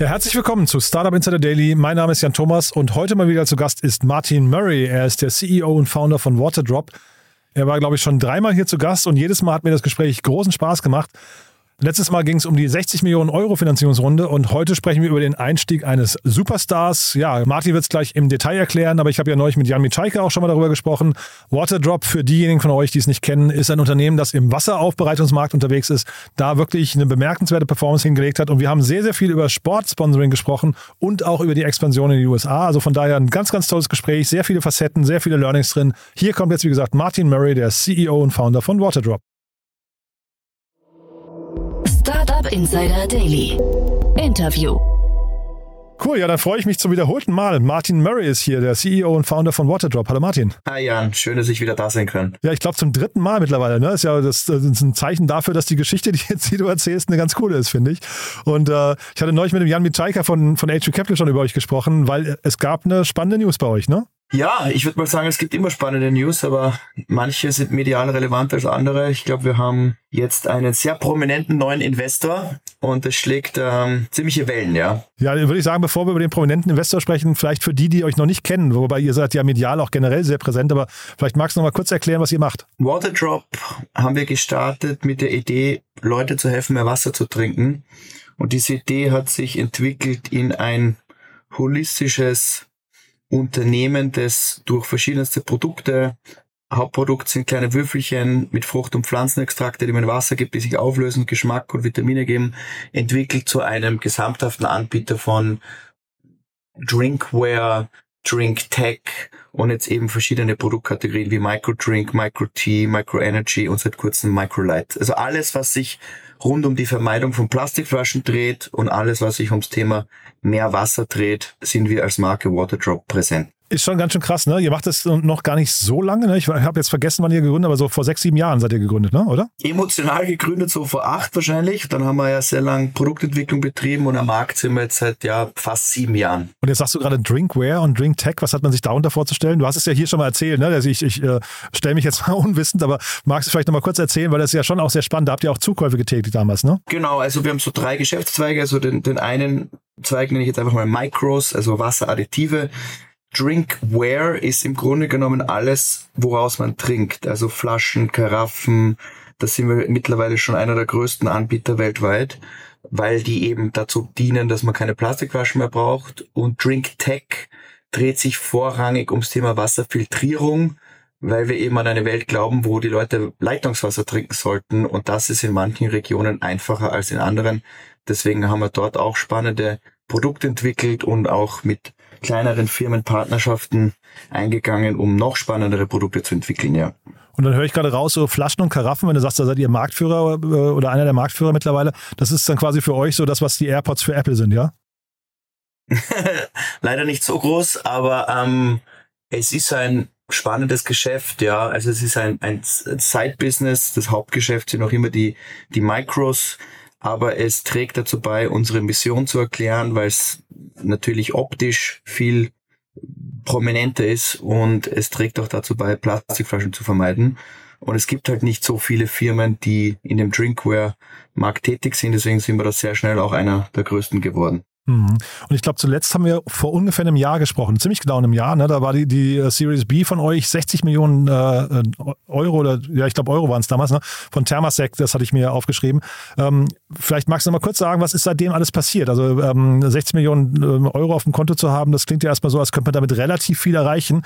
Ja, herzlich willkommen zu Startup Insider Daily. Mein Name ist Jan Thomas und heute mal wieder zu Gast ist Martin Murray. Er ist der CEO und Founder von Waterdrop. Er war, glaube ich, schon dreimal hier zu Gast und jedes Mal hat mir das Gespräch großen Spaß gemacht. Letztes Mal ging es um die 60 Millionen Euro Finanzierungsrunde und heute sprechen wir über den Einstieg eines Superstars. Ja, Martin wird es gleich im Detail erklären, aber ich habe ja neulich mit Jan Mitschaiker auch schon mal darüber gesprochen. Waterdrop, für diejenigen von euch, die es nicht kennen, ist ein Unternehmen, das im Wasseraufbereitungsmarkt unterwegs ist, da wirklich eine bemerkenswerte Performance hingelegt hat und wir haben sehr, sehr viel über Sportsponsoring gesprochen und auch über die Expansion in die USA. Also von daher ein ganz, ganz tolles Gespräch, sehr viele Facetten, sehr viele Learnings drin. Hier kommt jetzt, wie gesagt, Martin Murray, der CEO und Founder von Waterdrop. Insider Daily. Interview. Cool, ja, dann freue ich mich zum wiederholten Mal. Martin Murray ist hier, der CEO und Founder von Waterdrop. Hallo Martin. Hi Jan, schön, dass ich wieder da sein kann. Ja, ich glaube zum dritten Mal mittlerweile. Ne? Ist ja das, das, ist ein Zeichen dafür, dass die Geschichte, die jetzt die du erzählst, eine ganz coole ist, finde ich. Und äh, ich hatte neulich mit dem Jan Mitschaiker von, von HQ Capital schon über euch gesprochen, weil es gab eine spannende News bei euch, ne? Ja, ich würde mal sagen, es gibt immer spannende News, aber manche sind medial relevanter als andere. Ich glaube, wir haben jetzt einen sehr prominenten neuen Investor und es schlägt ähm, ziemliche Wellen, ja. Ja, würde ich sagen, bevor wir über den prominenten Investor sprechen, vielleicht für die, die euch noch nicht kennen, wobei ihr seid ja medial auch generell sehr präsent, aber vielleicht magst du noch mal kurz erklären, was ihr macht. Waterdrop haben wir gestartet mit der Idee, Leute zu helfen, mehr Wasser zu trinken. Und diese Idee hat sich entwickelt in ein holistisches Unternehmen, das durch verschiedenste Produkte, Hauptprodukt sind kleine Würfelchen mit Frucht- und Pflanzenextrakte, die man Wasser gibt, die sich auflösen, Geschmack und Vitamine geben, entwickelt zu einem gesamthaften Anbieter von Drinkware, Drink Tech und jetzt eben verschiedene Produktkategorien wie Microdrink, Micro Tea, Micro Energy und seit kurzem Microlight. Also alles, was sich rund um die Vermeidung von Plastikflaschen dreht und alles, was sich ums Thema mehr Wasser dreht, sind wir als Marke Waterdrop präsent. Ist schon ganz schön krass, ne? Ihr macht das noch gar nicht so lange, ne? Ich habe jetzt vergessen, wann ihr gegründet, aber so vor sechs, sieben Jahren seid ihr gegründet, ne? Oder? Emotional gegründet, so vor acht wahrscheinlich. Dann haben wir ja sehr lange Produktentwicklung betrieben und am Markt sind wir jetzt seit ja fast sieben Jahren. Und jetzt sagst du gerade Drinkware und Drinktech. Was hat man sich darunter vorzustellen? Du hast es ja hier schon mal erzählt, ne? Also ich, ich äh, stelle mich jetzt mal unwissend, aber magst du vielleicht noch mal kurz erzählen, weil das ist ja schon auch sehr spannend. Da habt ihr auch Zukäufe getätigt damals, ne? Genau, also wir haben so drei Geschäftszweige. Also den, den einen Zweig nenne ich jetzt einfach mal Micros, also Wasseradditive. Drinkware ist im Grunde genommen alles, woraus man trinkt. Also Flaschen, Karaffen. Da sind wir mittlerweile schon einer der größten Anbieter weltweit, weil die eben dazu dienen, dass man keine Plastikflaschen mehr braucht. Und Drink Tech dreht sich vorrangig ums Thema Wasserfiltrierung, weil wir eben an eine Welt glauben, wo die Leute Leitungswasser trinken sollten. Und das ist in manchen Regionen einfacher als in anderen. Deswegen haben wir dort auch spannende Produkte entwickelt und auch mit kleineren Firmen Partnerschaften eingegangen, um noch spannendere Produkte zu entwickeln, ja. Und dann höre ich gerade raus, so Flaschen und Karaffen, wenn du sagst, da seid ihr Marktführer äh, oder einer der Marktführer mittlerweile, das ist dann quasi für euch so das, was die AirPods für Apple sind, ja? Leider nicht so groß, aber ähm, es ist ein spannendes Geschäft, ja. Also es ist ein, ein Side-Business. Das Hauptgeschäft sind auch immer die, die Micros aber es trägt dazu bei, unsere Mission zu erklären, weil es natürlich optisch viel prominenter ist und es trägt auch dazu bei, Plastikflaschen zu vermeiden. Und es gibt halt nicht so viele Firmen, die in dem Drinkware-Markt tätig sind, deswegen sind wir da sehr schnell auch einer der größten geworden. Mhm. Und ich glaube, zuletzt haben wir vor ungefähr einem Jahr gesprochen, ziemlich genau einem Jahr. Ne? Da war die, die äh, Series B von euch 60 Millionen äh, Euro oder ja, ich glaube Euro waren es damals, ne? von Thermasec, das hatte ich mir aufgeschrieben. Ähm, vielleicht magst du noch mal kurz sagen, was ist seitdem alles passiert? Also ähm, 60 Millionen äh, Euro auf dem Konto zu haben, das klingt ja erstmal so, als könnte man damit relativ viel erreichen.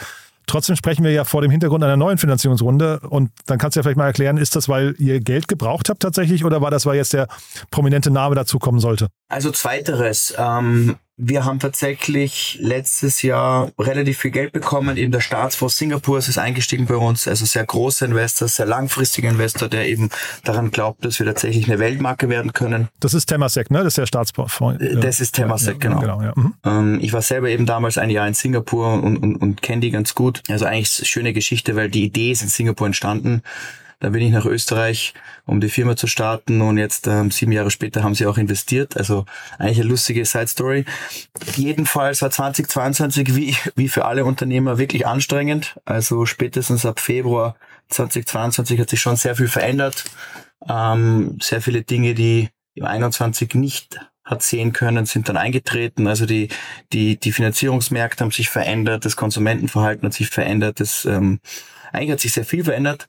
Trotzdem sprechen wir ja vor dem Hintergrund einer neuen Finanzierungsrunde. Und dann kannst du ja vielleicht mal erklären, ist das, weil ihr Geld gebraucht habt tatsächlich oder war das, weil jetzt der prominente Name dazu kommen sollte? Also zweiteres. Ähm, wir haben tatsächlich letztes Jahr relativ viel Geld bekommen. Eben der Staatsfonds Singapur ist eingestiegen bei uns. Also sehr großer Investor, sehr langfristiger Investor, der eben daran glaubt, dass wir tatsächlich eine Weltmarke werden können. Das ist Temasek, ne? Das ist der Staatsfonds. Äh, das ist Temasek, ja, genau. genau ja. mhm. Ähm, ich war selber eben damals ein Jahr in Singapur und, und, und kenne die ganz gut. Also eigentlich schöne Geschichte, weil die Idee ist in Singapur entstanden. Dann bin ich nach Österreich, um die Firma zu starten und jetzt ähm, sieben Jahre später haben sie auch investiert. Also eigentlich eine lustige Side Story. Jedenfalls war 2022 wie, wie für alle Unternehmer wirklich anstrengend. Also spätestens ab Februar 2022 hat sich schon sehr viel verändert. Ähm, sehr viele Dinge, die im 21 nicht hat sehen können, sind dann eingetreten. Also die, die, die Finanzierungsmärkte haben sich verändert, das Konsumentenverhalten hat sich verändert, das, ähm, eigentlich hat sich sehr viel verändert.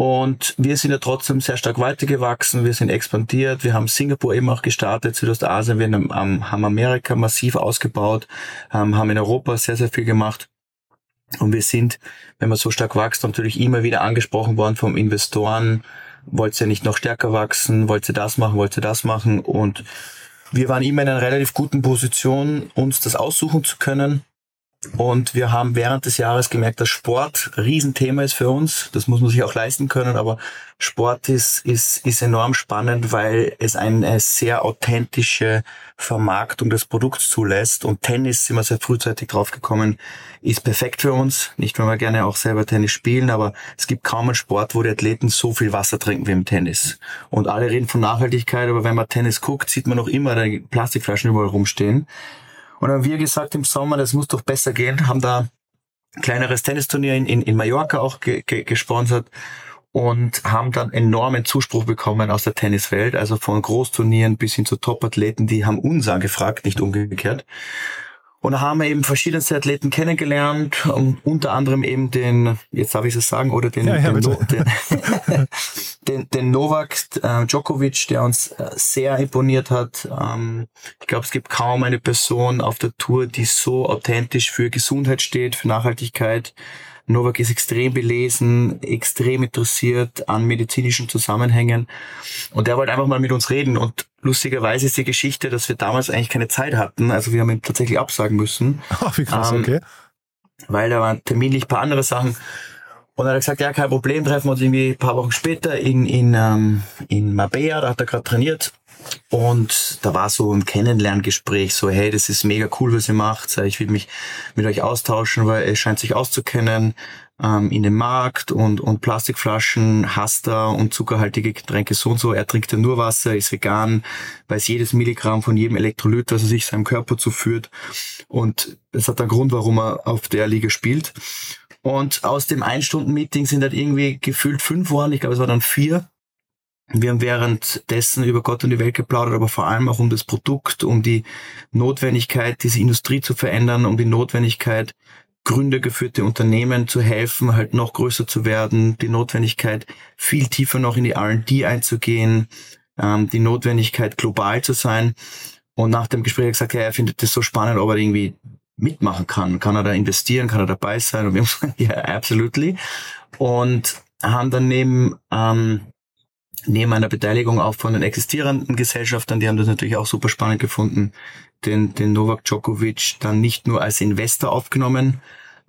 Und wir sind ja trotzdem sehr stark weitergewachsen, wir sind expandiert, wir haben Singapur eben auch gestartet, Südostasien, wir haben, Amerika massiv ausgebaut, ähm, haben in Europa sehr, sehr viel gemacht. Und wir sind, wenn man so stark wächst, natürlich immer wieder angesprochen worden vom Investoren, wollt ihr nicht noch stärker wachsen, wollt ihr das machen, wollt ihr das machen. Und wir waren immer in einer relativ guten Position, uns das aussuchen zu können. Und wir haben während des Jahres gemerkt, dass Sport ein Riesenthema ist für uns. Das muss man sich auch leisten können. Aber Sport ist, ist, ist enorm spannend, weil es eine sehr authentische Vermarktung des Produkts zulässt. Und Tennis, sind wir sehr frühzeitig draufgekommen, ist perfekt für uns. Nicht, weil wir gerne auch selber Tennis spielen, aber es gibt kaum einen Sport, wo die Athleten so viel Wasser trinken wie im Tennis. Und alle reden von Nachhaltigkeit, aber wenn man Tennis guckt, sieht man noch immer Plastikflaschen überall rumstehen. Und dann haben wir gesagt im Sommer, das muss doch besser gehen, haben da ein kleineres Tennisturnier in, in, in Mallorca auch ge, ge, gesponsert und haben dann enormen Zuspruch bekommen aus der Tenniswelt, also von Großturnieren bis hin zu Top-Athleten, die haben uns angefragt, nicht umgekehrt. Und da haben wir eben verschiedenste Athleten kennengelernt, unter anderem eben den, jetzt darf ich es sagen, oder den, ja, ja, den, den, den, den, Novak äh, Djokovic, der uns äh, sehr imponiert hat. Ähm, ich glaube, es gibt kaum eine Person auf der Tour, die so authentisch für Gesundheit steht, für Nachhaltigkeit. Novak ist extrem belesen, extrem interessiert an medizinischen Zusammenhängen. Und der wollte einfach mal mit uns reden. Und lustigerweise ist die Geschichte, dass wir damals eigentlich keine Zeit hatten, also wir haben ihn tatsächlich absagen müssen. Ach, wie krass, ähm, okay. Weil da waren terminlich paar andere Sachen. Und er hat gesagt, ja, kein Problem, treffen wir uns irgendwie ein paar Wochen später in, in, ähm, in Marbella, da hat er gerade trainiert und da war so ein Kennenlerngespräch, so, hey, das ist mega cool, was ihr macht. Ich will mich mit euch austauschen, weil er scheint sich auszukennen ähm, in dem Markt und, und Plastikflaschen hasst er und zuckerhaltige Getränke so und so. Er trinkt ja nur Wasser, ist vegan, weiß jedes Milligramm von jedem Elektrolyt, das er sich seinem Körper zuführt. Und das hat einen Grund, warum er auf der Liga spielt. Und aus dem Ein-Stunden-Meeting sind halt irgendwie gefühlt fünf Wochen, ich glaube, es war dann vier. Wir haben währenddessen über Gott und die Welt geplaudert, aber vor allem auch um das Produkt, um die Notwendigkeit, diese Industrie zu verändern, um die Notwendigkeit, gründergeführte Unternehmen zu helfen, halt noch größer zu werden, die Notwendigkeit, viel tiefer noch in die R&D einzugehen, ähm, die Notwendigkeit, global zu sein. Und nach dem Gespräch hat er gesagt, ja, er findet das so spannend, ob er irgendwie mitmachen kann. Kann er da investieren? Kann er dabei sein? Und wir haben gesagt, ja, absolutely. Und haben dann neben ähm, neben einer Beteiligung auch von den existierenden Gesellschaften, die haben das natürlich auch super spannend gefunden, den, den Novak Djokovic dann nicht nur als Investor aufgenommen.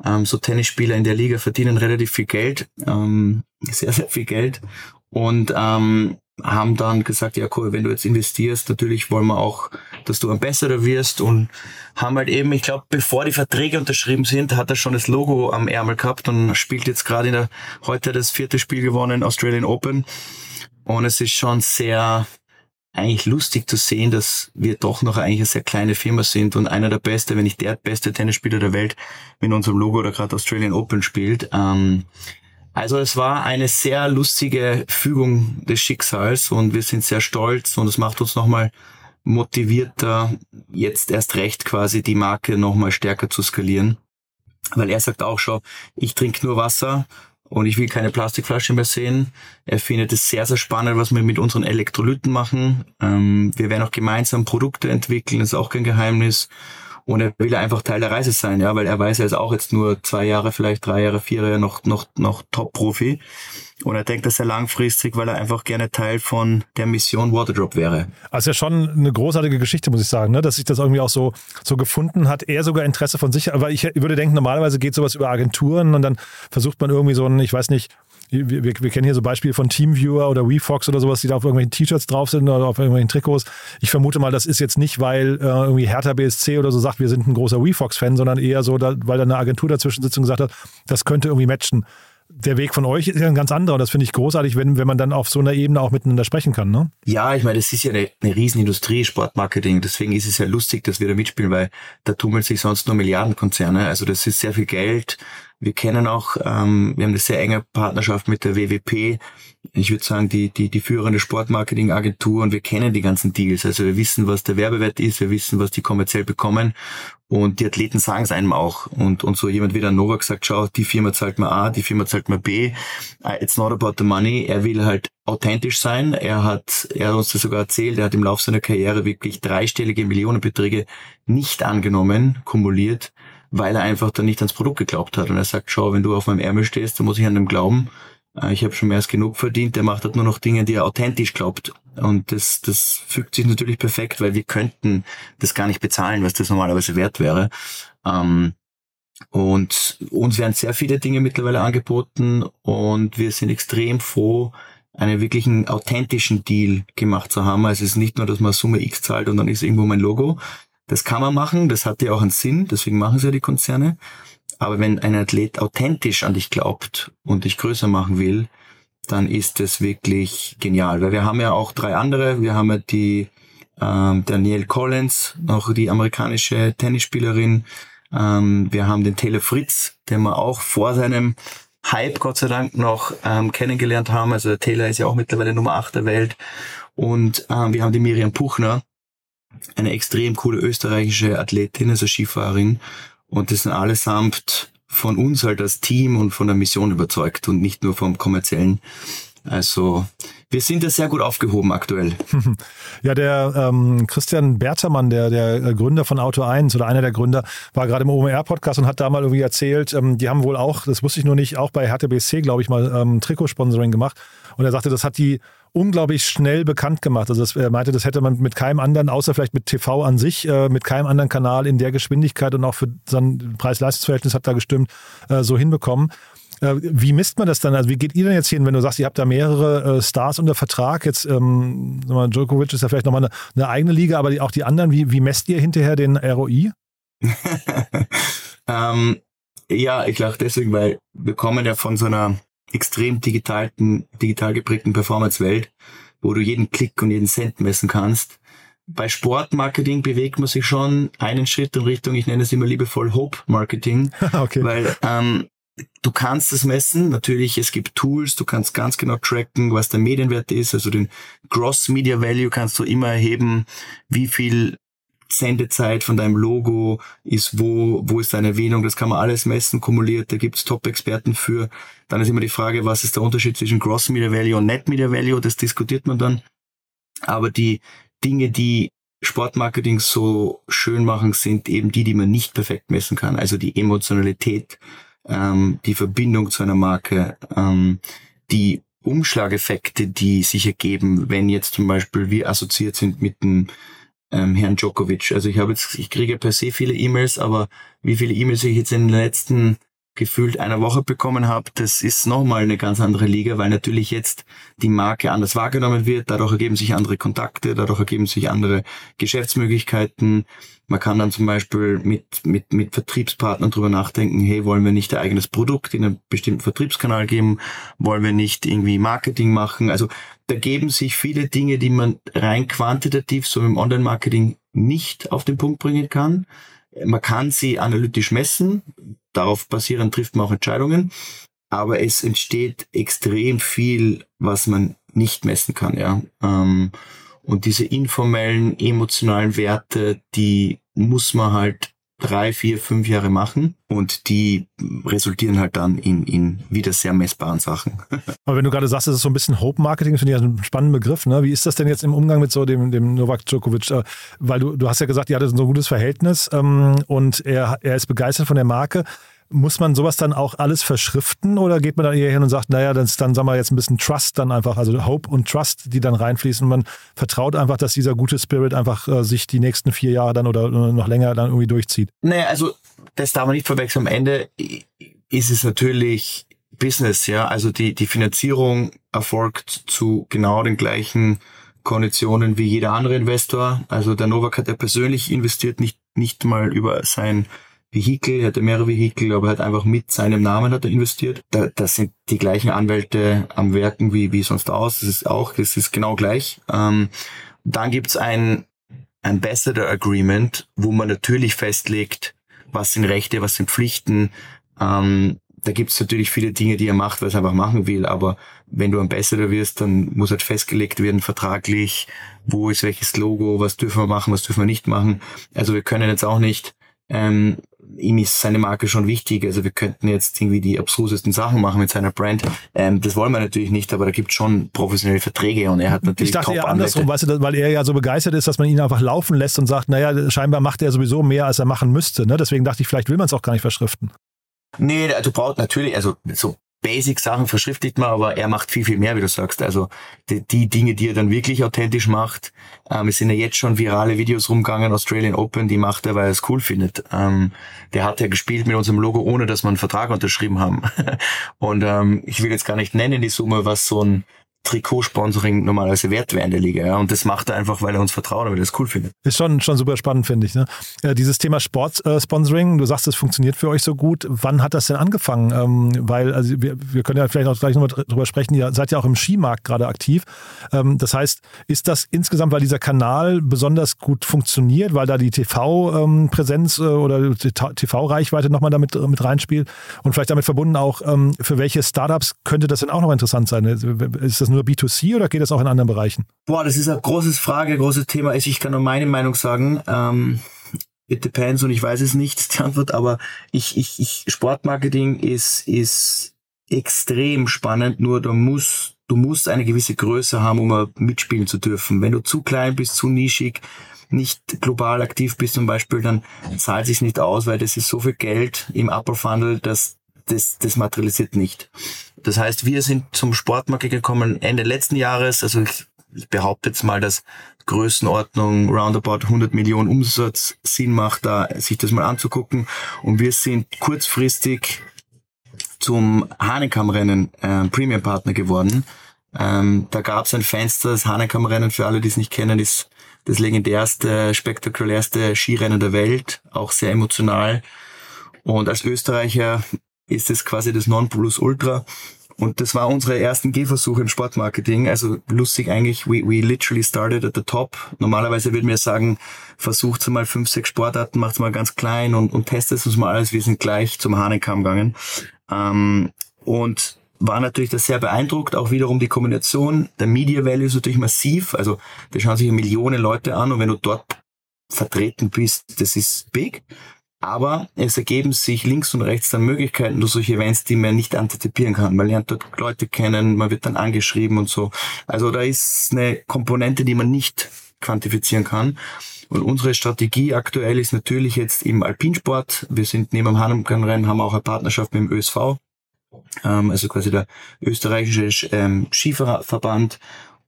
Ähm, so Tennisspieler in der Liga verdienen relativ viel Geld, ähm, sehr, sehr viel Geld. Und ähm, haben dann gesagt, ja cool, wenn du jetzt investierst, natürlich wollen wir auch, dass du ein besserer wirst und haben halt eben, ich glaube, bevor die Verträge unterschrieben sind, hat er schon das Logo am Ärmel gehabt und spielt jetzt gerade in der heute das vierte Spiel gewonnen, Australian Open und es ist schon sehr eigentlich lustig zu sehen, dass wir doch noch eigentlich eine sehr kleine Firma sind und einer der beste, wenn nicht der beste Tennisspieler der Welt mit unserem Logo oder gerade Australian Open spielt. Ähm, also es war eine sehr lustige Fügung des Schicksals und wir sind sehr stolz und es macht uns nochmal motivierter, jetzt erst recht quasi die Marke nochmal stärker zu skalieren. Weil er sagt auch schon, ich trinke nur Wasser und ich will keine Plastikflasche mehr sehen. Er findet es sehr, sehr spannend, was wir mit unseren Elektrolyten machen. Ähm, wir werden auch gemeinsam Produkte entwickeln, das ist auch kein Geheimnis. Und er will einfach Teil der Reise sein, ja, weil er weiß, er ist auch jetzt nur zwei Jahre, vielleicht drei Jahre, vier Jahre noch, noch, noch Top-Profi. Und er denkt das sehr langfristig, weil er einfach gerne Teil von der Mission Waterdrop wäre. Also ja schon eine großartige Geschichte, muss ich sagen, ne? dass sich das irgendwie auch so, so gefunden hat. Er sogar Interesse von sich, aber ich würde denken, normalerweise geht sowas über Agenturen und dann versucht man irgendwie so ein, ich weiß nicht, wir, wir, kennen hier so Beispiele von Teamviewer oder WeFox oder sowas, die da auf irgendwelchen T-Shirts drauf sind oder auf irgendwelchen Trikots. Ich vermute mal, das ist jetzt nicht, weil äh, irgendwie Hertha BSC oder so sagt, wir sind ein großer WeFox-Fan, sondern eher so, da, weil da eine Agentur dazwischen sitzt und gesagt hat, das könnte irgendwie matchen der Weg von euch ist ja ein ganz anderer und das finde ich großartig, wenn, wenn man dann auf so einer Ebene auch miteinander sprechen kann. Ne? Ja, ich meine, das ist ja eine, eine Riesenindustrie, Sportmarketing. Deswegen ist es ja lustig, dass wir da mitspielen, weil da tummeln sich sonst nur Milliardenkonzerne. Also das ist sehr viel Geld. Wir kennen auch, ähm, wir haben eine sehr enge Partnerschaft mit der WWP. Ich würde sagen, die, die, die führende Sportmarketingagentur und wir kennen die ganzen Deals. Also wir wissen, was der Werbewert ist, wir wissen, was die kommerziell bekommen und die Athleten sagen es einem auch. Und, und so jemand wie der Novak sagt, schau, die Firma zahlt mir A, die Firma zahlt mir B. Uh, it's not about the money. Er will halt authentisch sein. Er hat, er hat uns das sogar erzählt, er hat im Laufe seiner Karriere wirklich dreistellige Millionenbeträge nicht angenommen, kumuliert weil er einfach dann nicht ans Produkt geglaubt hat. Und er sagt, schau, wenn du auf meinem Ärmel stehst, dann muss ich an dem glauben. Äh, ich habe schon mehr als genug verdient. Der macht halt nur noch Dinge, die er authentisch glaubt. Und das, das fügt sich natürlich perfekt, weil wir könnten das gar nicht bezahlen, was das normalerweise wert wäre. Ähm, und uns werden sehr viele Dinge mittlerweile angeboten und wir sind extrem froh, einen wirklichen authentischen Deal gemacht zu haben. Also es ist nicht nur, dass man Summe X zahlt und dann ist irgendwo mein Logo, das kann man machen, das hat ja auch einen Sinn, deswegen machen sie ja die Konzerne. Aber wenn ein Athlet authentisch an dich glaubt und dich größer machen will, dann ist das wirklich genial. Weil wir haben ja auch drei andere. Wir haben ja die ähm, Danielle Collins, auch die amerikanische Tennisspielerin. Ähm, wir haben den Taylor Fritz, den wir auch vor seinem Hype Gott sei Dank noch ähm, kennengelernt haben. Also der Taylor ist ja auch mittlerweile Nummer 8 der Welt. Und ähm, wir haben die Miriam Puchner, eine extrem coole österreichische Athletin, also Skifahrerin. Und das sind allesamt von uns halt als Team und von der Mission überzeugt und nicht nur vom kommerziellen. Also wir sind da sehr gut aufgehoben aktuell. Ja, der ähm, Christian Bertermann, der, der Gründer von Auto 1 oder einer der Gründer, war gerade im OMR-Podcast und hat da mal irgendwie erzählt, ähm, die haben wohl auch, das wusste ich nur nicht, auch bei HTBC, glaube ich, mal ähm, Trikotsponsoring gemacht. Und er sagte, das hat die unglaublich schnell bekannt gemacht. Also das, er meinte, das hätte man mit keinem anderen, außer vielleicht mit TV an sich, äh, mit keinem anderen Kanal in der Geschwindigkeit und auch für sein Preis-Leistungs-Verhältnis hat da gestimmt, äh, so hinbekommen. Äh, wie misst man das dann? Also wie geht ihr denn jetzt hin, wenn du sagst, ihr habt da mehrere äh, Stars unter Vertrag? Jetzt, ähm, mal, Djokovic ist ja vielleicht nochmal eine, eine eigene Liga, aber die, auch die anderen, wie, wie messt ihr hinterher den ROI? ähm, ja, ich glaube deswegen, weil wir kommen ja von so einer extrem digitalten, digital geprägten Performance-Welt, wo du jeden Klick und jeden Cent messen kannst. Bei Sportmarketing bewegt man sich schon einen Schritt in Richtung, ich nenne es immer liebevoll Hope-Marketing, okay. weil ähm, du kannst es messen. Natürlich, es gibt Tools, du kannst ganz genau tracken, was der Medienwert ist. Also den Gross Media Value kannst du immer erheben, wie viel Sendezeit von deinem Logo ist, wo, wo ist deine Erwähnung, das kann man alles messen, kumuliert, da gibt's Top-Experten für. Dann ist immer die Frage, was ist der Unterschied zwischen Gross Media Value und Net Media Value, das diskutiert man dann. Aber die Dinge, die Sportmarketing so schön machen, sind eben die, die man nicht perfekt messen kann. Also die Emotionalität, ähm, die Verbindung zu einer Marke, ähm, die Umschlageffekte, die sich ergeben, wenn jetzt zum Beispiel wir assoziiert sind mit einem ähm, Herrn Djokovic. Also ich habe jetzt, ich kriege per se viele E-Mails, aber wie viele E-Mails ich jetzt in den letzten gefühlt einer Woche bekommen habe, das ist nochmal eine ganz andere Liga, weil natürlich jetzt die Marke anders wahrgenommen wird, dadurch ergeben sich andere Kontakte, dadurch ergeben sich andere Geschäftsmöglichkeiten. Man kann dann zum Beispiel mit, mit, mit Vertriebspartnern drüber nachdenken, hey, wollen wir nicht ein eigenes Produkt in einen bestimmten Vertriebskanal geben? Wollen wir nicht irgendwie Marketing machen? Also da geben sich viele Dinge, die man rein quantitativ so im Online-Marketing nicht auf den Punkt bringen kann. Man kann sie analytisch messen, darauf basierend trifft man auch Entscheidungen, aber es entsteht extrem viel, was man nicht messen kann, ja. Ähm, und diese informellen, emotionalen Werte, die muss man halt drei, vier, fünf Jahre machen und die resultieren halt dann in, in wieder sehr messbaren Sachen. Aber wenn du gerade sagst, es ist so ein bisschen Hope-Marketing, finde ich ja einen spannenden Begriff. Ne? Wie ist das denn jetzt im Umgang mit so dem, dem Novak Djokovic? Äh, weil du, du hast ja gesagt, ihr hattet so ein gutes Verhältnis ähm, und er, er ist begeistert von der Marke. Muss man sowas dann auch alles verschriften oder geht man dann eher hin und sagt, naja, dann, dann sagen wir jetzt ein bisschen Trust dann einfach, also Hope und Trust, die dann reinfließen. Man vertraut einfach, dass dieser gute Spirit einfach äh, sich die nächsten vier Jahre dann oder noch länger dann irgendwie durchzieht. Naja, also das darf man nicht verwechseln. Am Ende ist es natürlich Business, ja. Also die, die Finanzierung erfolgt zu genau den gleichen Konditionen wie jeder andere Investor. Also der Novak hat ja persönlich investiert, nicht, nicht mal über sein Vehikel, er hatte mehrere Vehikel, aber er hat einfach mit seinem Namen hat er investiert. Da, das sind die gleichen Anwälte am Werken wie, wie sonst aus. Das ist auch, das ist genau gleich. Ähm, dann gibt's ein Ambassador Agreement, wo man natürlich festlegt, was sind Rechte, was sind Pflichten. Ähm, da gibt's natürlich viele Dinge, die er macht, weil er einfach machen will, aber wenn du Ambassador wirst, dann muss halt festgelegt werden, vertraglich, wo ist welches Logo, was dürfen wir machen, was dürfen wir nicht machen. Also wir können jetzt auch nicht ähm, ihm ist seine Marke schon wichtig. Also wir könnten jetzt irgendwie die abstrusesten Sachen machen mit seiner Brand. Ähm, das wollen wir natürlich nicht, aber da gibt es schon professionelle Verträge und er hat natürlich. Ich dachte eher andersrum, weißt du, weil er ja so begeistert ist, dass man ihn einfach laufen lässt und sagt, naja, scheinbar macht er sowieso mehr, als er machen müsste. Ne? Deswegen dachte ich, vielleicht will man es auch gar nicht verschriften. Nee, du brauchst natürlich, also so Basic-Sachen verschriftlicht man, aber er macht viel, viel mehr, wie du sagst. Also die, die Dinge, die er dann wirklich authentisch macht, ähm, es sind ja jetzt schon virale Videos rumgegangen, Australian Open, die macht er, weil er es cool findet. Ähm, der hat ja gespielt mit unserem Logo, ohne dass wir einen Vertrag unterschrieben haben. Und ähm, ich will jetzt gar nicht nennen die Summe, was so ein Trikotsponsoring normalerweise wert wäre in der Liga. Ja? Und das macht er einfach, weil er uns vertraut und weil er es cool findet. Ist schon, schon super spannend, finde ich. Ne? Äh, dieses Thema Sportsponsoring, äh, du sagst, es funktioniert für euch so gut. Wann hat das denn angefangen? Ähm, weil, also wir, wir können ja vielleicht auch gleich nochmal drüber sprechen, ihr seid ja auch im Skimarkt gerade aktiv. Ähm, das heißt, ist das insgesamt, weil dieser Kanal besonders gut funktioniert, weil da die TV-Präsenz ähm, äh, oder TV-Reichweite nochmal damit mit reinspielt und vielleicht damit verbunden auch, ähm, für welche Startups könnte das denn auch noch interessant sein? Ist das nur B2C oder geht das auch in anderen Bereichen? Boah, das ist eine große Frage, großes Thema. Ich kann nur meine Meinung sagen. Ähm, it depends und ich weiß es nicht, die Antwort, aber ich, ich, ich, Sportmarketing ist, ist extrem spannend, nur du musst, du musst eine gewisse Größe haben, um mitspielen zu dürfen. Wenn du zu klein bist, zu nischig, nicht global aktiv bist zum Beispiel, dann zahlt sich nicht aus, weil das ist so viel Geld im Upper Funnel, dass das, das materialisiert nicht. Das heißt, wir sind zum Sportmarkt gekommen Ende letzten Jahres. Also ich, ich behaupte jetzt mal, dass Größenordnung roundabout 100 Millionen Umsatz Sinn macht, da sich das mal anzugucken. Und wir sind kurzfristig zum Hanekamp-Rennen äh, Premium-Partner geworden. Ähm, da gab es ein Fenster, das Hanekamp-Rennen, für alle, die es nicht kennen, ist das legendärste, spektakulärste Skirennen der Welt, auch sehr emotional. Und als Österreicher ist es quasi das Nonplusultra. Und das war unsere ersten Gehversuche im Sportmarketing. Also lustig eigentlich, we, we literally started at the top. Normalerweise würden wir sagen, versucht mal fünf, sechs Sportarten, macht mal ganz klein und, und testet es mal alles. Wir sind gleich zum Hahnenkamm gegangen. Ähm, und war natürlich da sehr beeindruckt, auch wiederum die Kombination. Der Media Value ist natürlich massiv, also da schauen sich Millionen Leute an und wenn du dort vertreten bist, das ist big. Aber es ergeben sich links und rechts dann Möglichkeiten durch solche Events, die man nicht antizipieren kann. Man lernt dort Leute kennen, man wird dann angeschrieben und so. Also da ist eine Komponente, die man nicht quantifizieren kann. Und unsere Strategie aktuell ist natürlich jetzt im Alpinsport. Wir sind neben dem Hahnenrennen, haben auch eine Partnerschaft mit dem ÖSV, ähm, also quasi der österreichische ähm, Skiverband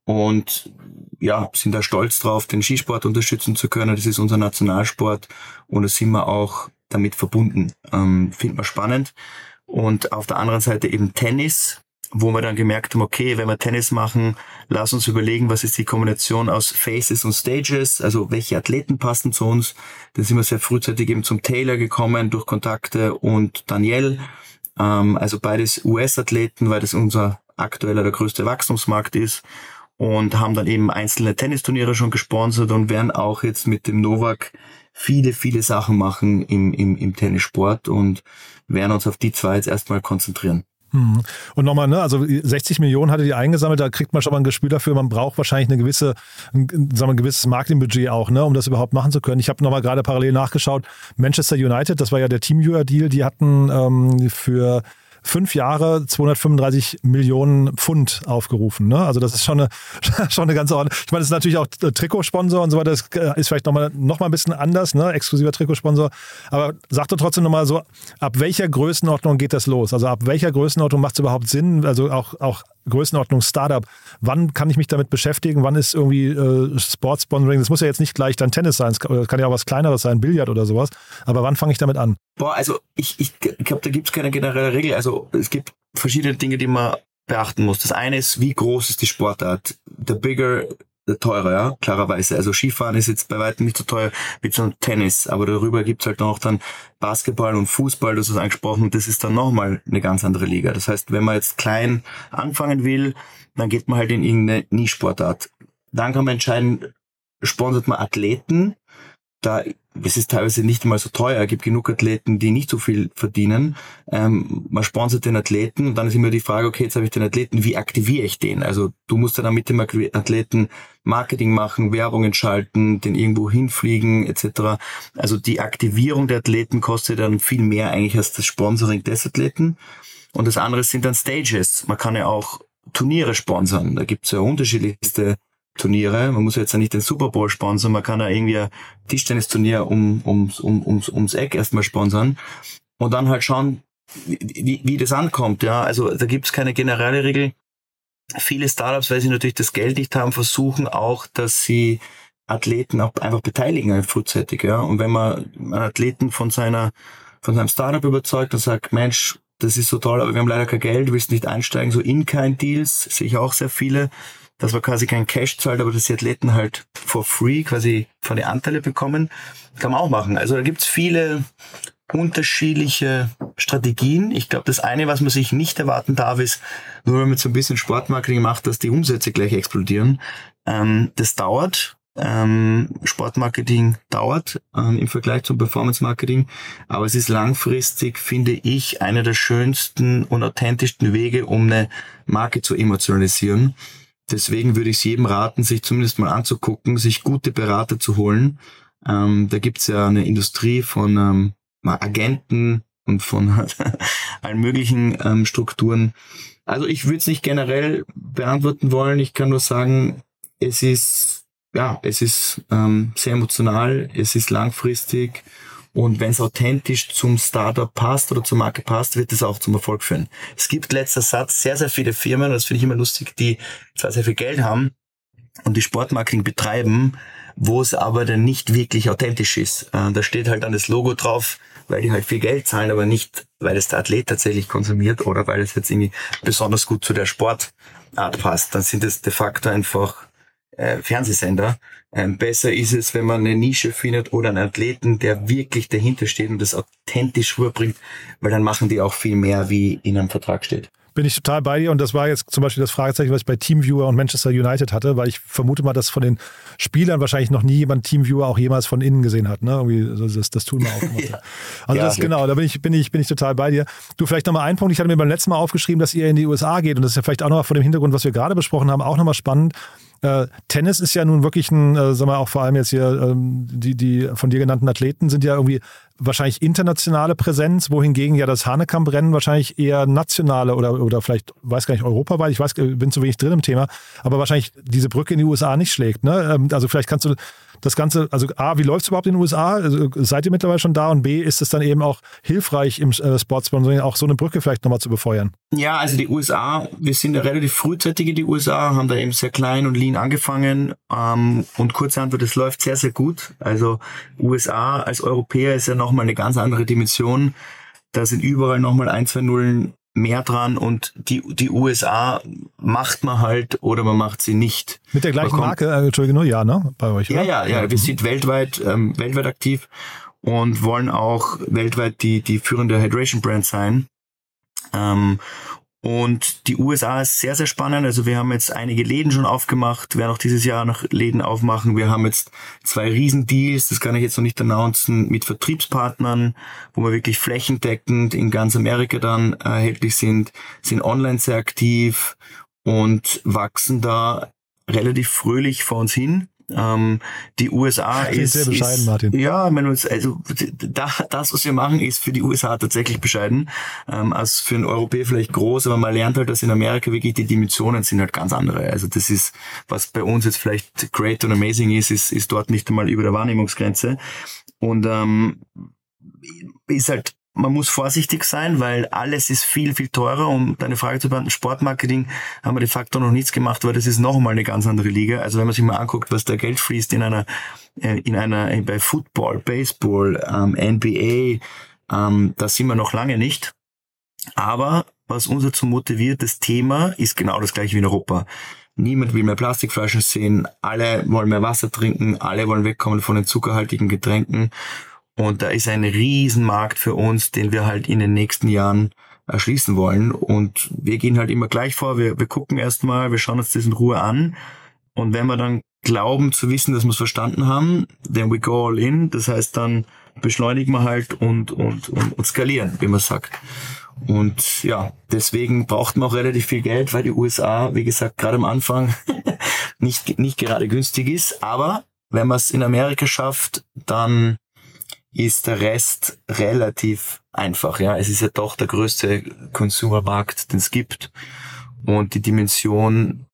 und ja, sind da stolz drauf, den Skisport unterstützen zu können. Das ist unser Nationalsport und da sind wir auch damit verbunden. Ähm, Finden wir spannend. Und auf der anderen Seite eben Tennis, wo wir dann gemerkt haben, okay, wenn wir Tennis machen, lass uns überlegen, was ist die Kombination aus Faces und Stages, also welche Athleten passen zu uns. Dann sind wir sehr frühzeitig eben zum Taylor gekommen durch Kontakte und Daniel, ähm, also beides US-Athleten, weil das unser aktueller der größte Wachstumsmarkt ist und haben dann eben einzelne Tennisturniere schon gesponsert und werden auch jetzt mit dem Novak viele, viele Sachen machen im, im, im Tennissport und werden uns auf die zwei jetzt erstmal konzentrieren. Hm. Und nochmal, ne, also 60 Millionen hatte die eingesammelt, da kriegt man schon mal ein Gespür dafür, man braucht wahrscheinlich eine gewisse, sagen wir, ein gewisses Marketingbudget auch, ne, um das überhaupt machen zu können. Ich habe nochmal gerade parallel nachgeschaut, Manchester United, das war ja der Teamviewer-Deal, die hatten ähm, für fünf Jahre 235 Millionen Pfund aufgerufen. Ne? Also das ist schon eine, schon eine ganze Ordnung. Ich meine, das ist natürlich auch Trikotsponsor und so weiter. Das äh, ist vielleicht nochmal noch mal ein bisschen anders, ne? exklusiver Trikotsponsor. Aber sag doch trotzdem nochmal so, ab welcher Größenordnung geht das los? Also ab welcher Größenordnung macht es überhaupt Sinn? Also auch, auch Größenordnung Startup. Wann kann ich mich damit beschäftigen? Wann ist irgendwie äh, Sportsponsoring? Das muss ja jetzt nicht gleich dann Tennis sein, es kann, kann ja auch was kleineres sein, Billard oder sowas. Aber wann fange ich damit an? Boah, also ich, ich glaube, da gibt es keine generelle Regel. Also es gibt verschiedene Dinge, die man beachten muss. Das eine ist, wie groß ist die Sportart? The bigger teurer, ja, klarerweise. Also Skifahren ist jetzt bei weitem nicht so teuer wie zum Tennis, aber darüber gibt's halt noch dann Basketball und Fußball, das ist angesprochen, das ist dann nochmal eine ganz andere Liga. Das heißt, wenn man jetzt klein anfangen will, dann geht man halt in irgendeine Nie-Sportart. Dann kann man entscheiden, sponsert man Athleten, da es ist teilweise nicht mal so teuer. Es gibt genug Athleten, die nicht so viel verdienen. Ähm, man sponsert den Athleten und dann ist immer die Frage, okay, jetzt habe ich den Athleten, wie aktiviere ich den? Also du musst dann mit dem Athleten Marketing machen, Werbungen schalten, den irgendwo hinfliegen etc. Also die Aktivierung der Athleten kostet dann viel mehr eigentlich als das Sponsoring des Athleten. Und das andere sind dann Stages. Man kann ja auch Turniere sponsern. Da gibt es ja unterschiedlichste Turniere. Man muss jetzt ja nicht den Super Bowl sponsern, man kann ja irgendwie ein Tischtennisturnier um, ums, um, ums, ums Eck erstmal sponsern und dann halt schauen, wie, wie das ankommt. Ja, also da gibt es keine generelle Regel. Viele Startups, weil sie natürlich das Geld nicht haben, versuchen auch, dass sie Athleten auch einfach beteiligen frühzeitig. Ja, und wenn man einen Athleten von seiner von seinem Startup überzeugt und sagt, Mensch, das ist so toll, aber wir haben leider kein Geld, willst nicht einsteigen, so In-Kind-Deals sehe ich auch sehr viele dass man quasi kein Cash zahlt, aber dass die Athleten halt for free quasi von den Anteile bekommen, kann man auch machen. Also da gibt's viele unterschiedliche Strategien. Ich glaube, das eine, was man sich nicht erwarten darf, ist, nur wenn man so ein bisschen Sportmarketing macht, dass die Umsätze gleich explodieren. Ähm, das dauert. Ähm, Sportmarketing dauert ähm, im Vergleich zum Performance-Marketing, aber es ist langfristig, finde ich, einer der schönsten und authentischsten Wege, um eine Marke zu emotionalisieren. Deswegen würde ich es jedem raten, sich zumindest mal anzugucken, sich gute Berater zu holen. Ähm, da gibt's ja eine Industrie von ähm, Agenten und von allen möglichen ähm, Strukturen. Also ich würde es nicht generell beantworten wollen. Ich kann nur sagen, es ist ja, es ist ähm, sehr emotional, es ist langfristig und wenn es authentisch zum Startup passt oder zur Marke passt, wird es auch zum Erfolg führen. Es gibt letzter Satz sehr, sehr viele Firmen, das finde ich immer lustig, die zwar sehr viel Geld haben und die Sportmarketing betreiben, wo es aber dann nicht wirklich authentisch ist. Äh, da steht halt dann das Logo drauf, weil die halt viel Geld zahlen, aber nicht, weil es der Athlet tatsächlich konsumiert oder weil es jetzt irgendwie besonders gut zu der Sportart passt. Dann sind es de facto einfach äh, Fernsehsender. Ähm, besser ist es, wenn man eine Nische findet oder einen Athleten, der wirklich dahinter steht und das authentisch rüberbringt, weil dann machen die auch viel mehr, wie in einem Vertrag steht bin ich total bei dir. Und das war jetzt zum Beispiel das Fragezeichen, was ich bei Teamviewer und Manchester United hatte, weil ich vermute mal, dass von den Spielern wahrscheinlich noch nie jemand Teamviewer auch jemals von innen gesehen hat. Ne? Irgendwie das, das Tool mal aufgemacht ja. Also ja, das genau, da bin ich, bin ich, bin ich total bei dir. Du, vielleicht nochmal ein Punkt. Ich hatte mir beim letzten Mal aufgeschrieben, dass ihr in die USA geht. Und das ist ja vielleicht auch nochmal vor dem Hintergrund, was wir gerade besprochen haben, auch nochmal spannend. Äh, Tennis ist ja nun wirklich ein, äh, sagen wir auch vor allem jetzt hier, ähm, die, die von dir genannten Athleten sind ja irgendwie wahrscheinlich internationale Präsenz, wohingegen ja das Hanekamp-Rennen wahrscheinlich eher nationale oder, oder vielleicht, weiß gar nicht, europaweit, ich weiß, bin zu wenig drin im Thema, aber wahrscheinlich diese Brücke in die USA nicht schlägt. Ne? Ähm, also vielleicht kannst du das Ganze, also A, wie läuft es überhaupt in den USA? Also seid ihr mittlerweile schon da? Und B, ist es dann eben auch hilfreich im äh, Sportsponsoring, auch so eine Brücke vielleicht nochmal zu befeuern? Ja, also die USA, wir sind ja relativ frühzeitig in die USA, haben da eben sehr klein und lean angefangen ähm, und kurze Antwort, es läuft sehr, sehr gut. Also USA als Europäer ist ja nochmal eine ganz andere Dimension. Da sind überall nochmal ein, zwei Nullen mehr dran und die, die USA macht man halt oder man macht sie nicht. Mit der gleichen Marke, äh, Entschuldigung, nur ja, ne? Bei euch, oder? Ja, ja, ja. Wir sind weltweit, ähm, weltweit aktiv und wollen auch weltweit die, die führende Hydration Brand sein. Ähm, und die USA ist sehr, sehr spannend. Also wir haben jetzt einige Läden schon aufgemacht, werden auch dieses Jahr noch Läden aufmachen. Wir haben jetzt zwei Riesendeals, das kann ich jetzt noch nicht announcen, mit Vertriebspartnern, wo wir wirklich flächendeckend in ganz Amerika dann erhältlich sind, sind online sehr aktiv und wachsen da relativ fröhlich vor uns hin. Ähm, die USA ist sehr bescheiden, ist, Martin. Ja, wenn uns, also da, das, was wir machen, ist für die USA tatsächlich bescheiden. Ähm, als für einen Europäer vielleicht groß, aber man lernt halt, dass in Amerika wirklich die Dimensionen sind halt ganz andere. Also das ist, was bei uns jetzt vielleicht great und amazing ist, ist, ist dort nicht einmal über der Wahrnehmungsgrenze. Und ähm, ist halt man muss vorsichtig sein, weil alles ist viel, viel teurer. Um deine Frage zu beantworten, Sportmarketing haben wir de facto noch nichts gemacht, weil das ist noch einmal eine ganz andere Liga. Also wenn man sich mal anguckt, was da Geld fließt in einer, äh, in einer, äh, bei Football, Baseball, ähm, NBA, ähm, da sind wir noch lange nicht. Aber was uns dazu motiviert, das Thema ist genau das gleiche wie in Europa. Niemand will mehr Plastikflaschen sehen, alle wollen mehr Wasser trinken, alle wollen wegkommen von den zuckerhaltigen Getränken. Und da ist ein Riesenmarkt für uns, den wir halt in den nächsten Jahren erschließen wollen. Und wir gehen halt immer gleich vor. Wir, wir gucken erstmal, wir schauen uns das in Ruhe an. Und wenn wir dann glauben zu wissen, dass wir es verstanden haben, then we go all in. Das heißt, dann beschleunigen wir halt und, und, und, und skalieren, wie man sagt. Und ja, deswegen braucht man auch relativ viel Geld, weil die USA, wie gesagt, gerade am Anfang nicht, nicht gerade günstig ist. Aber wenn man es in Amerika schafft, dann ist der Rest relativ einfach. Ja, es ist ja doch der größte Consumermarkt, den es gibt. Und die Dimension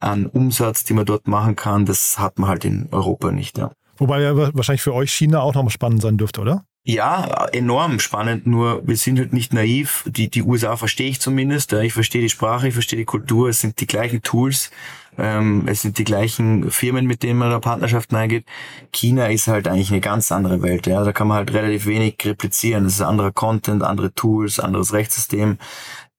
an Umsatz, die man dort machen kann, das hat man halt in Europa nicht. Ja. Wobei ja wahrscheinlich für euch China auch nochmal spannend sein dürfte, oder? Ja, enorm spannend, nur wir sind halt nicht naiv. Die, die USA verstehe ich zumindest. Ich verstehe die Sprache, ich verstehe die Kultur, es sind die gleichen Tools, ähm, es sind die gleichen Firmen, mit denen man da Partnerschaften eingeht. China ist halt eigentlich eine ganz andere Welt. Ja, da kann man halt relativ wenig replizieren. Das ist anderer Content, andere Tools, anderes Rechtssystem.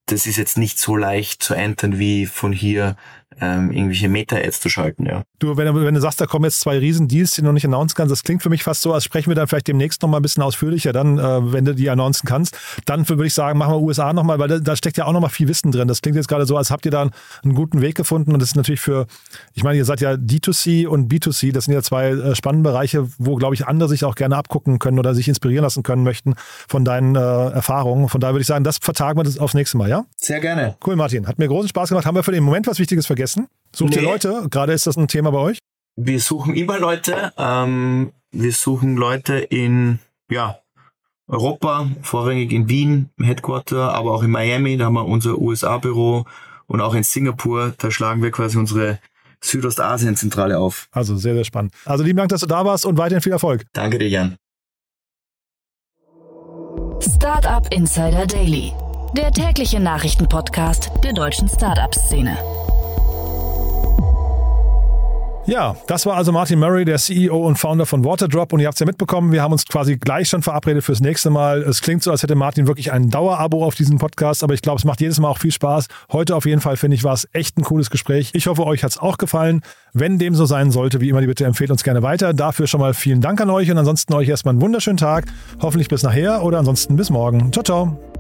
Das ist jetzt nicht so leicht zu entern wie von hier ähm, irgendwelche Meta-Ads zu schalten, ja. Du, wenn, wenn, du sagst, da kommen jetzt zwei Riesen-Deals, die du noch nicht announcen kannst, das klingt für mich fast so, als sprechen wir dann vielleicht demnächst nochmal ein bisschen ausführlicher, dann, äh, wenn du die announcen kannst. Dann würde ich sagen, machen wir USA nochmal, weil da, da, steckt ja auch nochmal viel Wissen drin. Das klingt jetzt gerade so, als habt ihr da einen, einen, guten Weg gefunden und das ist natürlich für, ich meine, ihr seid ja D2C und B2C, das sind ja zwei äh, spannende Bereiche, wo, glaube ich, andere sich auch gerne abgucken können oder sich inspirieren lassen können möchten von deinen äh, Erfahrungen. Von daher würde ich sagen, das vertagen wir das aufs nächste Mal, ja? Sehr gerne. Cool, Martin. Hat mir großen Spaß gemacht. Haben wir für den Moment was Wichtiges vergessen? Sucht nee. ihr Leute? Gerade ist das ein Thema bei euch? Wir suchen immer Leute. Ähm, wir suchen Leute in ja, Europa, vorrangig in Wien, im Headquarter, aber auch in Miami, da haben wir unser USA-Büro und auch in Singapur, da schlagen wir quasi unsere Südostasien-Zentrale auf. Also sehr, sehr spannend. Also lieben Dank, dass du da warst und weiterhin viel Erfolg. Danke dir, Jan. Startup Insider Daily, der tägliche Nachrichtenpodcast der deutschen Startup-Szene. Ja, das war also Martin Murray, der CEO und Founder von Waterdrop. Und ihr habt es ja mitbekommen, wir haben uns quasi gleich schon verabredet fürs nächste Mal. Es klingt so, als hätte Martin wirklich ein Dauerabo auf diesen Podcast, aber ich glaube, es macht jedes Mal auch viel Spaß. Heute auf jeden Fall, finde ich, war es echt ein cooles Gespräch. Ich hoffe, euch hat es auch gefallen. Wenn dem so sein sollte, wie immer, die Bitte empfehlt uns gerne weiter. Dafür schon mal vielen Dank an euch und ansonsten euch erstmal einen wunderschönen Tag. Hoffentlich bis nachher oder ansonsten bis morgen. Ciao, ciao.